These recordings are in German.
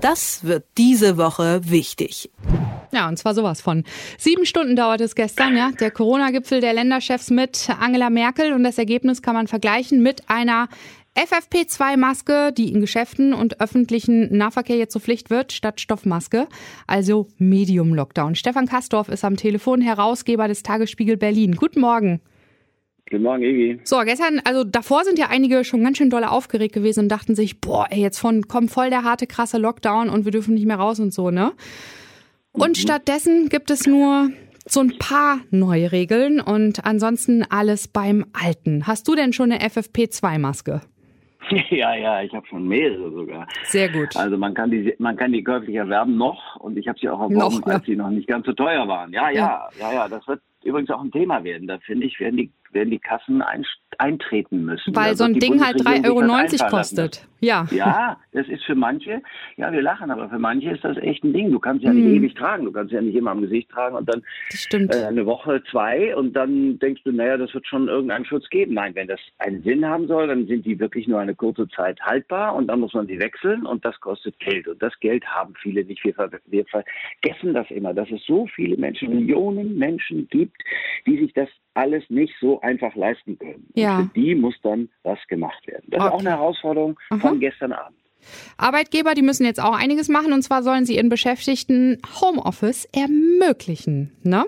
Das wird diese Woche wichtig. Ja, und zwar sowas von. Sieben Stunden dauert es gestern, ja, der Corona-Gipfel der Länderchefs mit Angela Merkel und das Ergebnis kann man vergleichen mit einer FFP2-Maske, die in Geschäften und öffentlichen Nahverkehr jetzt zur Pflicht wird, statt Stoffmaske, also Medium-Lockdown. Stefan Kastorf ist am Telefon Herausgeber des Tagesspiegel Berlin. Guten Morgen. Guten Morgen, Egi. So, gestern, also davor sind ja einige schon ganz schön doll aufgeregt gewesen und dachten sich, boah, ey, jetzt von, kommt voll der harte, krasse Lockdown und wir dürfen nicht mehr raus und so, ne? Und mhm. stattdessen gibt es nur so ein paar neue Regeln und ansonsten alles beim Alten. Hast du denn schon eine FFP2-Maske? Ja, ja, ich habe schon mehrere sogar. Sehr gut. Also man kann die, man kann die käuflich erwerben noch und ich habe sie auch erworben, noch, als sie noch nicht ganz so teuer waren. Ja, ja, ja, ja, ja, das wird übrigens auch ein Thema werden. Da finde ich, werden die werden die Kassen ein, eintreten müssen. Weil so ein Ding halt 3,90 Euro kostet. Ja. ja, das ist für manche, ja, wir lachen, aber für manche ist das echt ein Ding. Du kannst ja nicht mhm. ewig tragen, du kannst ja nicht immer am Gesicht tragen und dann äh, eine Woche, zwei und dann denkst du, naja, das wird schon irgendeinen Schutz geben. Nein, wenn das einen Sinn haben soll, dann sind die wirklich nur eine kurze Zeit haltbar und dann muss man sie wechseln und das kostet Geld. Und das Geld haben viele nicht. Wir, wir vergessen das immer, dass es so viele Menschen, Millionen Menschen gibt, die sich das alles nicht so einfach leisten können. Ja. Und für die muss dann was gemacht werden. Das okay. ist auch eine Herausforderung Aha. von gestern Abend. Arbeitgeber, die müssen jetzt auch einiges machen und zwar sollen sie ihren Beschäftigten Homeoffice ermöglichen. Ne?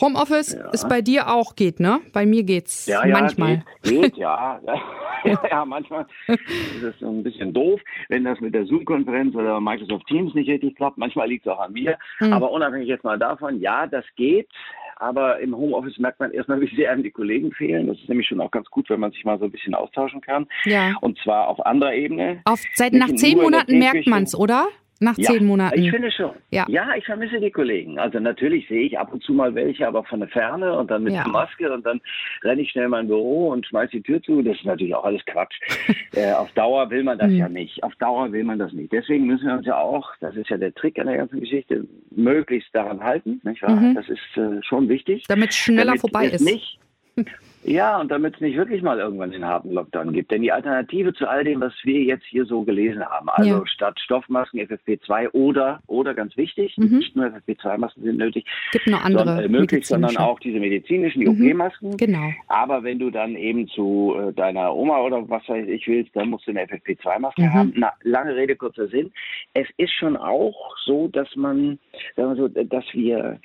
Homeoffice ja. ist bei dir auch geht, ne? Bei mir geht's ja, ja, manchmal. Geht, geht ja. ja, manchmal ist es so ein bisschen doof, wenn das mit der Zoom-Konferenz oder Microsoft Teams nicht richtig klappt. Manchmal liegt es auch an mir. Mhm. Aber unabhängig jetzt mal davon, ja, das geht. Aber im Homeoffice merkt man erstmal, wie sehr einem die Kollegen fehlen. Das ist nämlich schon auch ganz gut, wenn man sich mal so ein bisschen austauschen kann. Ja. Und zwar auf anderer Ebene. Auf, seit nach zehn Monaten merkt man es, oder? Nach ja, zehn Monaten. Ich finde schon. Ja. ja, ich vermisse die Kollegen. Also natürlich sehe ich ab und zu mal welche, aber von der Ferne und dann mit ja. der Maske und dann renne ich schnell in mein Büro und schmeiße die Tür zu. Das ist natürlich auch alles Quatsch. äh, auf Dauer will man das mhm. ja nicht. Auf Dauer will man das nicht. Deswegen müssen wir uns ja auch, das ist ja der Trick an der ganzen Geschichte, möglichst daran halten. Nicht wahr? Mhm. Das ist äh, schon wichtig. Damit es schneller damit vorbei ist. Nicht Ja, und damit es nicht wirklich mal irgendwann den harten Lockdown gibt. Denn die Alternative zu all dem, was wir jetzt hier so gelesen haben, also ja. statt Stoffmasken FFP2 oder, oder ganz wichtig, mhm. nicht nur FFP2-Masken sind nötig, gibt noch andere sondern, äh, möglich, sondern auch diese medizinischen, die mhm. OP-Masken. Genau. Aber wenn du dann eben zu äh, deiner Oma oder was weiß ich willst, dann musst du eine FFP2-Maske mhm. haben. Na, lange Rede, kurzer Sinn. Es ist schon auch so, dass man, sagen wir so, dass wir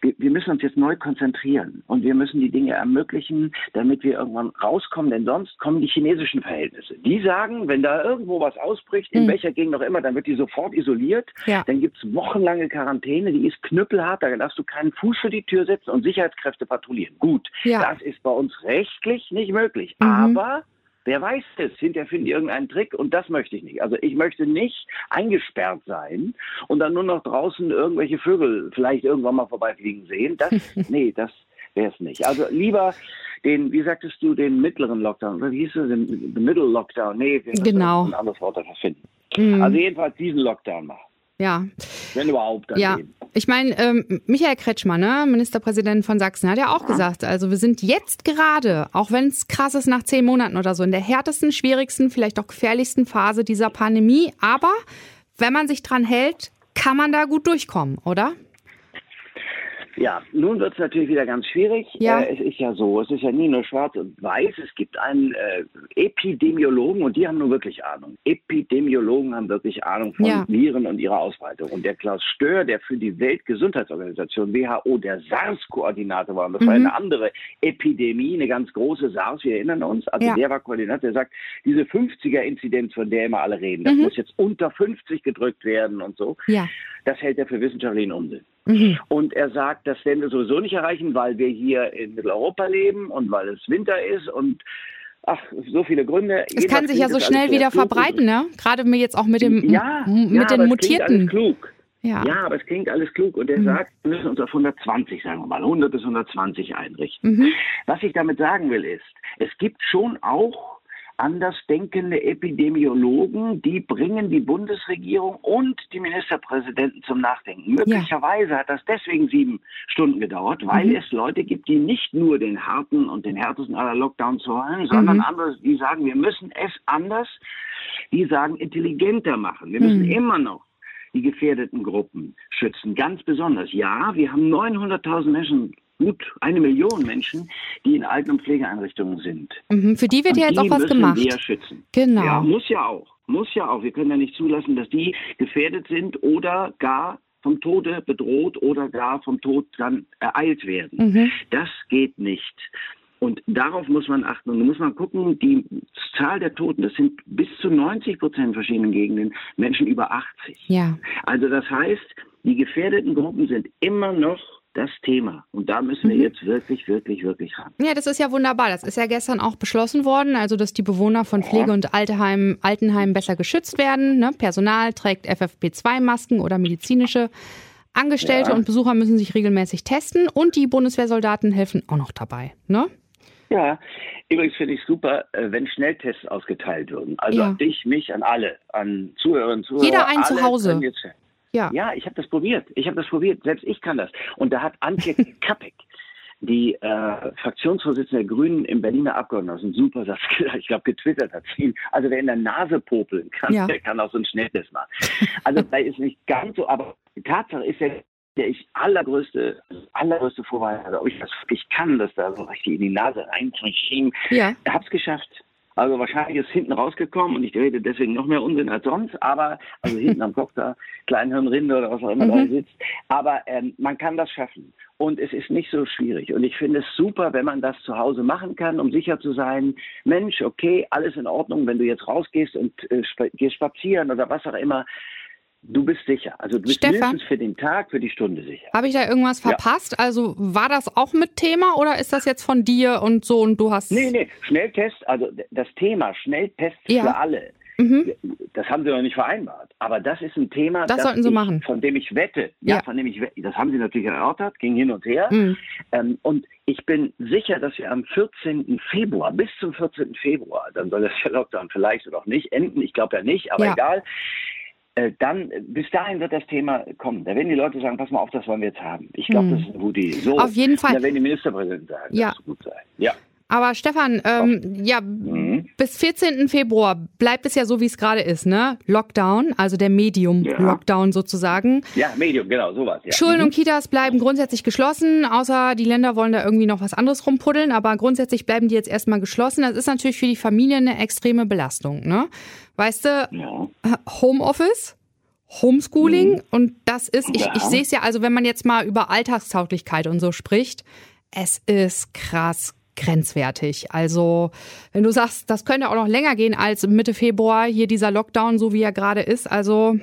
wir, wir müssen uns jetzt neu konzentrieren und wir müssen die Dinge ermöglichen, damit wir irgendwann rauskommen, denn sonst kommen die chinesischen Verhältnisse. Die sagen, wenn da irgendwo was ausbricht, in mhm. welcher Gegend auch immer, dann wird die sofort isoliert, ja. dann gibt es wochenlange Quarantäne, die ist knüppelhart, da darfst du keinen Fuß für die Tür setzen und Sicherheitskräfte patrouillieren. Gut, ja. das ist bei uns rechtlich nicht möglich, mhm. aber Wer weiß es? Hinterher finden die irgendeinen Trick und das möchte ich nicht. Also ich möchte nicht eingesperrt sein und dann nur noch draußen irgendwelche Vögel vielleicht irgendwann mal vorbeifliegen sehen. Das, nee, das wäre es nicht. Also lieber den, wie sagtest du, den mittleren Lockdown, oder wie hieß es, den, Middle Lockdown? Nee, wir genau. ein anderes Wort dafür finden. Mhm. Also jedenfalls diesen Lockdown machen. Ja. Wenn überhaupt. Dann ja. Eben. Ich meine, ähm, Michael Kretschmann, ne, Ministerpräsident von Sachsen, hat ja auch ja. gesagt, also wir sind jetzt gerade, auch wenn es krass ist nach zehn Monaten oder so, in der härtesten, schwierigsten, vielleicht auch gefährlichsten Phase dieser Pandemie. Aber wenn man sich dran hält, kann man da gut durchkommen, oder? Ja, nun wird es natürlich wieder ganz schwierig. Ja. Äh, es ist ja so, es ist ja nie nur schwarz und weiß. Es gibt einen äh, Epidemiologen und die haben nur wirklich Ahnung. Epidemiologen haben wirklich Ahnung von ja. Viren und ihrer Ausbreitung. Und der Klaus Stör, der für die Weltgesundheitsorganisation WHO der SARS-Koordinator war, und das mhm. war eine andere Epidemie, eine ganz große SARS, wir erinnern uns. Also ja. der war Koordinator, der sagt, diese 50er-Inzidenz, von der immer alle reden, das mhm. muss jetzt unter 50 gedrückt werden und so. Ja. Das hält er für wissenschaftlichen Unsinn. Mhm. Und er sagt, das werden wir sowieso nicht erreichen, weil wir hier in Mitteleuropa leben und weil es Winter ist und Ach, so viele Gründe. Es kann sich ja so schnell wieder verbreiten, ne? Gerade jetzt auch mit dem ja, mit ja, den mutierten. klug. Ja. ja, aber es klingt alles klug. Und er mhm. sagt, wir müssen uns auf 120, sagen wir mal, 100 bis 120 einrichten. Mhm. Was ich damit sagen will, ist, es gibt schon auch andersdenkende Epidemiologen, die bringen die Bundesregierung und die Ministerpräsidenten zum Nachdenken. Möglicherweise hat das deswegen sieben Stunden gedauert, weil mhm. es Leute gibt, die nicht nur den harten und den härtesten aller Lockdowns wollen, sondern mhm. andere, die sagen, wir müssen es anders, die sagen intelligenter machen. Wir müssen mhm. immer noch die gefährdeten Gruppen schützen. Ganz besonders. Ja, wir haben 900.000 Menschen gut eine Million Menschen, die in Alten- und Pflegeeinrichtungen sind. Mhm, für die wird und ja jetzt auch was gemacht. Wir schützen. Genau. Ja, muss ja auch. Muss ja auch. Wir können ja nicht zulassen, dass die gefährdet sind oder gar vom Tode bedroht oder gar vom Tod dann ereilt werden. Mhm. Das geht nicht. Und darauf muss man achten. Und da muss man gucken, die Zahl der Toten, das sind bis zu 90 Prozent verschiedenen Gegenden Menschen über 80. Ja. Also das heißt, die gefährdeten Gruppen sind immer noch das Thema. Und da müssen wir mhm. jetzt wirklich, wirklich, wirklich ran. Ja, das ist ja wunderbar. Das ist ja gestern auch beschlossen worden, also dass die Bewohner von Pflege- und Altenheim, Altenheimen besser geschützt werden. Ne? Personal trägt FFP2-Masken oder medizinische Angestellte ja. und Besucher müssen sich regelmäßig testen und die Bundeswehrsoldaten helfen auch noch dabei. Ne? Ja, übrigens finde ich super, äh, wenn Schnelltests ausgeteilt würden. Also ja. an dich, mich, an alle, an Zuhörerinnen und Zuhörer. Jeder ein zu Hause. Ja, ja ich habe das probiert. Ich habe das probiert. Selbst ich kann das. Und da hat Antje Kappek, die äh, Fraktionsvorsitzende der Grünen im Berliner Abgeordnetenhaus, einen super Satz, ich glaube, getwittert hat. Sie, also wer in der Nase popeln kann, ja. der kann auch so einen Schnelltest machen. Also da ist nicht ganz so, aber die Tatsache ist ja, der ich allergrößte, allergrößte Vorwahl hatte, ob ich das wirklich kann, dass da so richtig in die Nase reinschieben. Ja. Es geschafft. Also wahrscheinlich ist hinten rausgekommen und ich rede deswegen noch mehr Unsinn als sonst, aber also hinten am Kopf da, Kleinhirnrinde oder was auch immer mhm. da sitzt. Aber ähm, man kann das schaffen und es ist nicht so schwierig. Und ich finde es super, wenn man das zu Hause machen kann, um sicher zu sein, Mensch, okay, alles in Ordnung, wenn du jetzt rausgehst und äh, sp gehst spazieren oder was auch immer, Du bist sicher. Also du bist Stefan, mindestens für den Tag, für die Stunde sicher. Habe ich da irgendwas verpasst? Ja. Also war das auch mit Thema oder ist das jetzt von dir und so und du hast. Nee, nee, Schnelltest, also das Thema Schnelltest ja. für alle. Mhm. Das haben sie noch nicht vereinbart. Aber das ist ein Thema, das sollten sie ich, machen. von dem ich wette. Ja, ja, von dem ich wette. Das haben sie natürlich erörtert, ging hin und her. Mhm. Ähm, und ich bin sicher, dass wir am 14. Februar, bis zum 14. Februar, dann soll das ja Lockdown vielleicht oder auch nicht enden, ich glaube ja nicht, aber ja. egal, dann bis dahin wird das Thema kommen. Da werden die Leute sagen, pass mal auf, das wollen wir jetzt haben. Ich glaube, hm. das ist eine gute Idee. So, auf jeden Fall. Da werden die Ministerpräsidenten sagen, ja. das muss gut sein. Ja. Aber Stefan, ähm, ja, mhm. bis 14. Februar bleibt es ja so, wie es gerade ist, ne? Lockdown, also der Medium-Lockdown ja. sozusagen. Ja, Medium, genau, sowas. Ja. Schulen mhm. und Kitas bleiben grundsätzlich geschlossen, außer die Länder wollen da irgendwie noch was anderes rumpuddeln, aber grundsätzlich bleiben die jetzt erstmal geschlossen. Das ist natürlich für die Familie eine extreme Belastung, ne? Weißt du, ja. Homeoffice, Homeschooling mhm. und das ist, ich, ich sehe es ja, also wenn man jetzt mal über Alltagstauglichkeit und so spricht, es ist krass grenzwertig. Also, wenn du sagst, das könnte auch noch länger gehen als Mitte Februar hier dieser Lockdown, so wie er gerade ist, also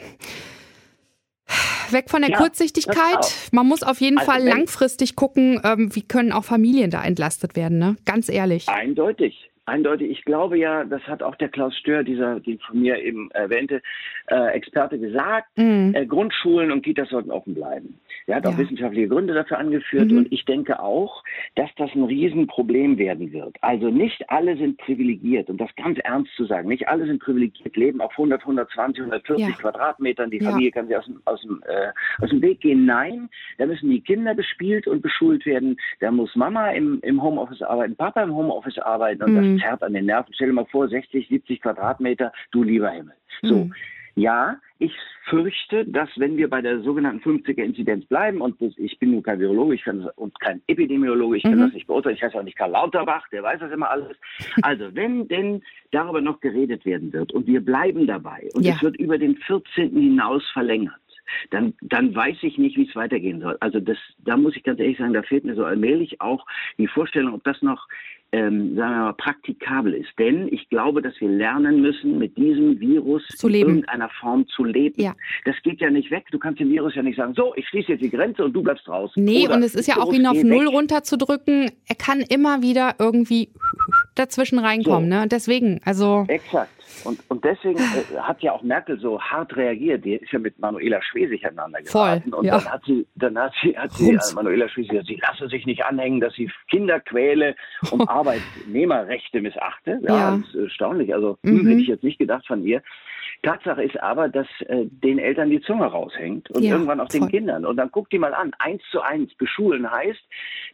weg von der ja, Kurzsichtigkeit. Man muss auf jeden also Fall langfristig gucken, ähm, wie können auch Familien da entlastet werden, ne? Ganz ehrlich. Eindeutig. Eindeutig, ich glaube ja, das hat auch der Klaus Stör, dieser, den von mir eben erwähnte äh, Experte gesagt, mhm. äh, Grundschulen und Kitas sollten offen bleiben. Er hat ja. auch wissenschaftliche Gründe dafür angeführt mhm. und ich denke auch, dass das ein Riesenproblem werden wird. Also nicht alle sind privilegiert und das ganz ernst zu sagen, nicht alle sind privilegiert, leben auf 100, 120, 140 ja. Quadratmetern, die Familie ja. kann sie aus dem, aus, dem, äh, aus dem Weg gehen. Nein, da müssen die Kinder bespielt und beschult werden, da muss Mama im, im Homeoffice arbeiten, Papa im Homeoffice arbeiten und mhm. das zerrt an den Nerven. Stell dir mal vor, 60, 70 Quadratmeter, du lieber Himmel. So. Mhm. Ja, ich fürchte, dass wenn wir bei der sogenannten 50er-Inzidenz bleiben, und ich bin nun kein Virologe ich kann, und kein Epidemiologe, ich kann mhm. das nicht beurteilen, ich heiße auch nicht Karl Lauterbach, der weiß das immer alles. Also wenn denn darüber noch geredet werden wird und wir bleiben dabei und ja. es wird über den 14. hinaus verlängert, dann, dann weiß ich nicht, wie es weitergehen soll. Also das, da muss ich ganz ehrlich sagen, da fehlt mir so allmählich auch die Vorstellung, ob das noch ähm, sagen wir mal, praktikabel ist. Denn ich glaube, dass wir lernen müssen, mit diesem Virus zu in irgendeiner Form zu leben. Ja. Das geht ja nicht weg. Du kannst dem Virus ja nicht sagen, so, ich schließe jetzt die Grenze und du bleibst draußen. Nee, Oder und es ist ja auch ihn auf Null runterzudrücken. Er kann immer wieder irgendwie dazwischen reinkommen. So. Ne? Deswegen, also. Exakt. Und, und deswegen äh, hat ja auch Merkel so hart reagiert. Die ist ja mit Manuela Schwesig aneinander geraten. Voll, und ja. dann hat sie, dann hat sie, hat sie äh, Manuela Schwesig gesagt, sie lasse sich nicht anhängen, dass sie Kinder quäle und Arbeitnehmerrechte missachte. Ja, ja. Das ist erstaunlich. Also hm, mhm. hätte ich jetzt nicht gedacht von ihr. Tatsache ist aber, dass äh, den Eltern die Zunge raushängt und ja, irgendwann auch den voll. Kindern. Und dann guck die mal an, eins zu eins beschulen heißt,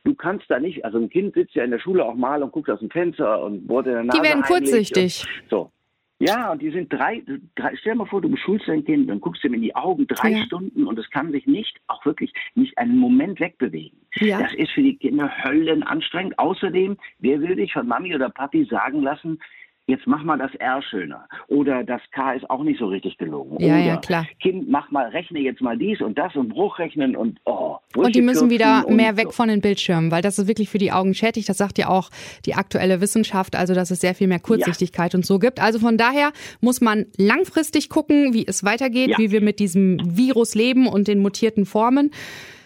du kannst da nicht, also ein Kind sitzt ja in der Schule auch mal und guckt aus dem Fenster und wurde in der Nase Die werden kurzsichtig. Und, so. Ja, und die sind drei, drei, stell dir mal vor, du beschulst dein Kind, dann guckst du ihm in die Augen drei ja. Stunden und es kann sich nicht, auch wirklich nicht einen Moment wegbewegen. Ja. Das ist für die Kinder höllenanstrengend. Außerdem, wer will dich von Mami oder Papi sagen lassen, jetzt mach mal das R schöner. Oder das K ist auch nicht so richtig gelogen. Ja, Oder ja, klar. Kind, mach mal, rechne jetzt mal dies und das und Bruchrechnen und oh. Und die müssen wieder mehr weg von den Bildschirmen, weil das ist wirklich für die Augen schädlich. Das sagt ja auch die aktuelle Wissenschaft, also dass es sehr viel mehr Kurzsichtigkeit ja. und so gibt. Also von daher muss man langfristig gucken, wie es weitergeht, ja. wie wir mit diesem Virus leben und den mutierten Formen.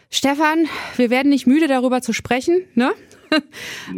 Stefan, wir werden nicht müde darüber zu sprechen, ne?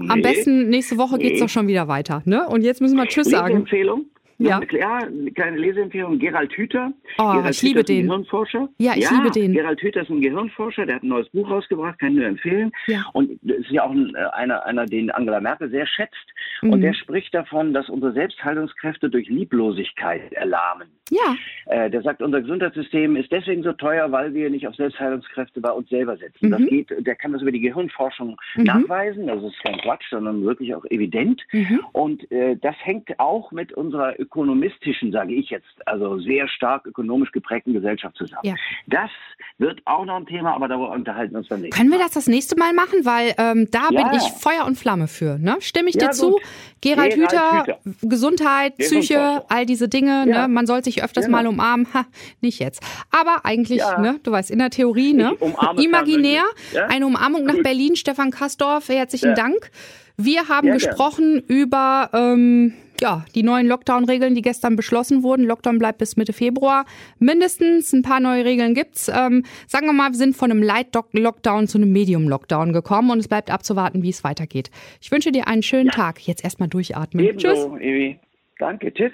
Am besten nächste Woche nee. geht's doch schon wieder weiter, ne? Und jetzt müssen wir Tschüss sagen. Empfehlung? Ja. ja, eine kleine Leseempfehlung. Gerald Hüther. Oh, Gerald ich liebe Hüther den. Gehirnforscher. Ja, ich ja, liebe den. Gerald Hüther ist ein Gehirnforscher, der hat ein neues Buch rausgebracht, kann ich nur empfehlen. Ja. Und ist ja auch ein, äh, einer, einer, den Angela Merkel sehr schätzt. Mhm. Und der spricht davon, dass unsere Selbstheilungskräfte durch Lieblosigkeit erlahmen. Ja. Äh, der sagt, unser Gesundheitssystem ist deswegen so teuer, weil wir nicht auf Selbstheilungskräfte bei uns selber setzen. Mhm. Das geht, der kann das über die Gehirnforschung mhm. nachweisen. Das ist kein Quatsch, sondern wirklich auch evident. Mhm. Und äh, das hängt auch mit unserer ökonomistischen sage ich jetzt, also sehr stark ökonomisch geprägten Gesellschaft zusammen. Ja. Das wird auch noch ein Thema, aber darüber unterhalten wir uns beim nächsten Können wir das das nächste Mal machen? Weil ähm, da ja. bin ich Feuer und Flamme für. Ne? Stimme ich ja, dir zu? Gerald, Gerald Hüther, Hüther, Gesundheit, Psyche, all diese Dinge. Ne? Man soll sich öfters genau. mal umarmen. Ha, nicht jetzt. Aber eigentlich, ne? du weißt, in der Theorie, ne? imaginär, eine Umarmung nach Berlin. Stefan Kastorf, herzlichen Dank. Wir haben gesprochen über ähm, ja, die neuen Lockdown-Regeln, die gestern beschlossen wurden. Lockdown bleibt bis Mitte Februar. Mindestens ein paar neue Regeln gibt's. Ähm, sagen wir mal, wir sind von einem Light-Lockdown zu einem Medium-Lockdown gekommen und es bleibt abzuwarten, wie es weitergeht. Ich wünsche dir einen schönen ja. Tag. Jetzt erstmal durchatmen. Ebenso, Tschüss. Evi. Danke, tschüss.